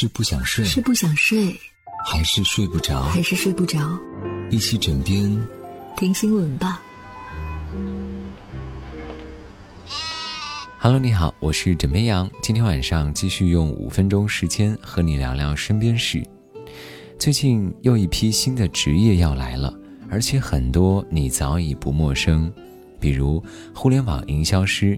是不想睡，是不想睡，还是睡不着？还是睡不着？一起枕边听新闻吧。Hello，你好，我是枕边羊。今天晚上继续用五分钟时间和你聊聊身边事。最近又一批新的职业要来了，而且很多你早已不陌生，比如互联网营销师。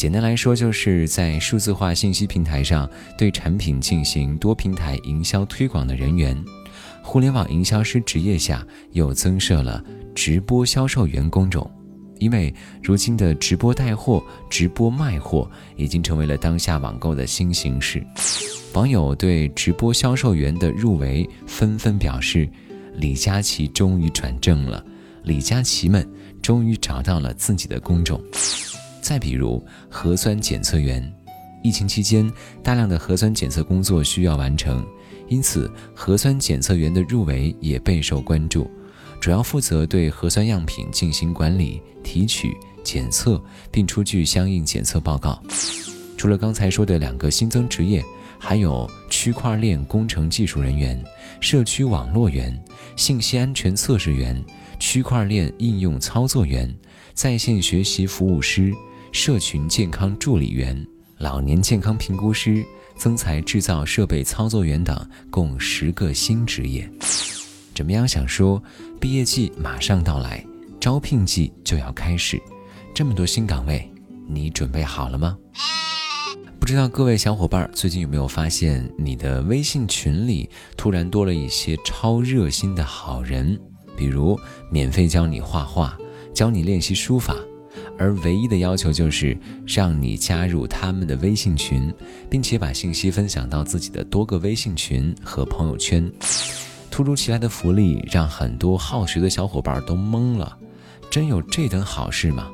简单来说，就是在数字化信息平台上对产品进行多平台营销推广的人员。互联网营销师职业下又增设了直播销售员工种，因为如今的直播带货、直播卖货已经成为了当下网购的新形式。网友对直播销售员的入围纷纷表示：“李佳琦终于转正了，李佳琦们终于找到了自己的工种。”再比如核酸检测员，疫情期间大量的核酸检测工作需要完成，因此核酸检测员的入围也备受关注，主要负责对核酸样品进行管理、提取、检测，并出具相应检测报告。除了刚才说的两个新增职业，还有区块链工程技术人员、社区网络员、信息安全测试员、区块链应用操作员、在线学习服务师。社群健康助理员、老年健康评估师、增材制造设备操作员等，共十个新职业。怎么样？想说，毕业季马上到来，招聘季就要开始，这么多新岗位，你准备好了吗？不知道各位小伙伴最近有没有发现，你的微信群里突然多了一些超热心的好人，比如免费教你画画，教你练习书法。而唯一的要求就是让你加入他们的微信群，并且把信息分享到自己的多个微信群和朋友圈。突如其来的福利让很多好学的小伙伴都懵了，真有这等好事吗？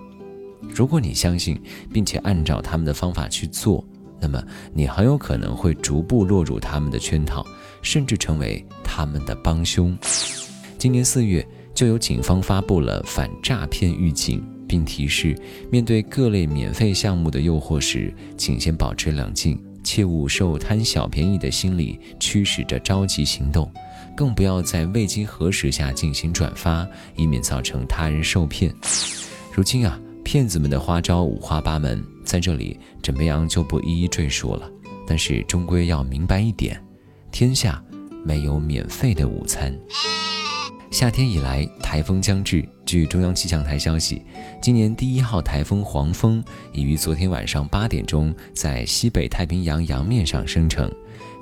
如果你相信并且按照他们的方法去做，那么你很有可能会逐步落入他们的圈套，甚至成为他们的帮凶。今年四月，就有警方发布了反诈骗预警。并提示，面对各类免费项目的诱惑时，请先保持冷静，切勿受贪小便宜的心理驱使着着急行动，更不要在未经核实下进行转发，以免造成他人受骗。如今啊，骗子们的花招五花八门，在这里枕边羊就不一一赘述了。但是终归要明白一点，天下没有免费的午餐。夏天以来，台风将至。据中央气象台消息，今年第一号台风黄蜂已于昨天晚上八点钟在西北太平洋洋面上生成。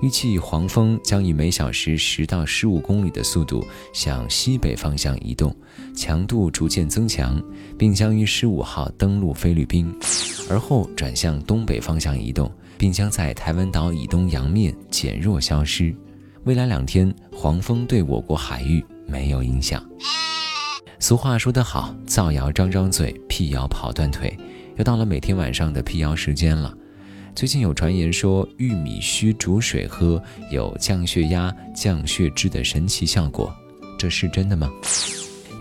预计黄蜂将以每小时十到十五公里的速度向西北方向移动，强度逐渐增强，并将于十五号登陆菲律宾，而后转向东北方向移动，并将在台湾岛以东洋面减弱消失。未来两天，黄蜂对我国海域。没有影响。俗话说得好，造谣张张嘴，辟谣跑断腿。又到了每天晚上的辟谣时间了。最近有传言说，玉米须煮水喝有降血压、降血脂的神奇效果，这是真的吗？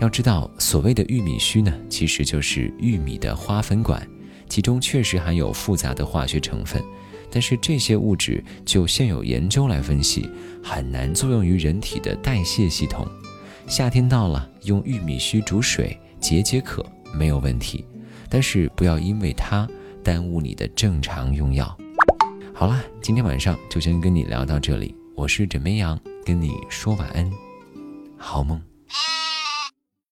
要知道，所谓的玉米须呢，其实就是玉米的花粉管，其中确实含有复杂的化学成分，但是这些物质就现有研究来分析，很难作用于人体的代谢系统。夏天到了，用玉米须煮水解解渴没有问题，但是不要因为它耽误你的正常用药。好了，今天晚上就先跟你聊到这里，我是枕边羊，跟你说晚安，好梦。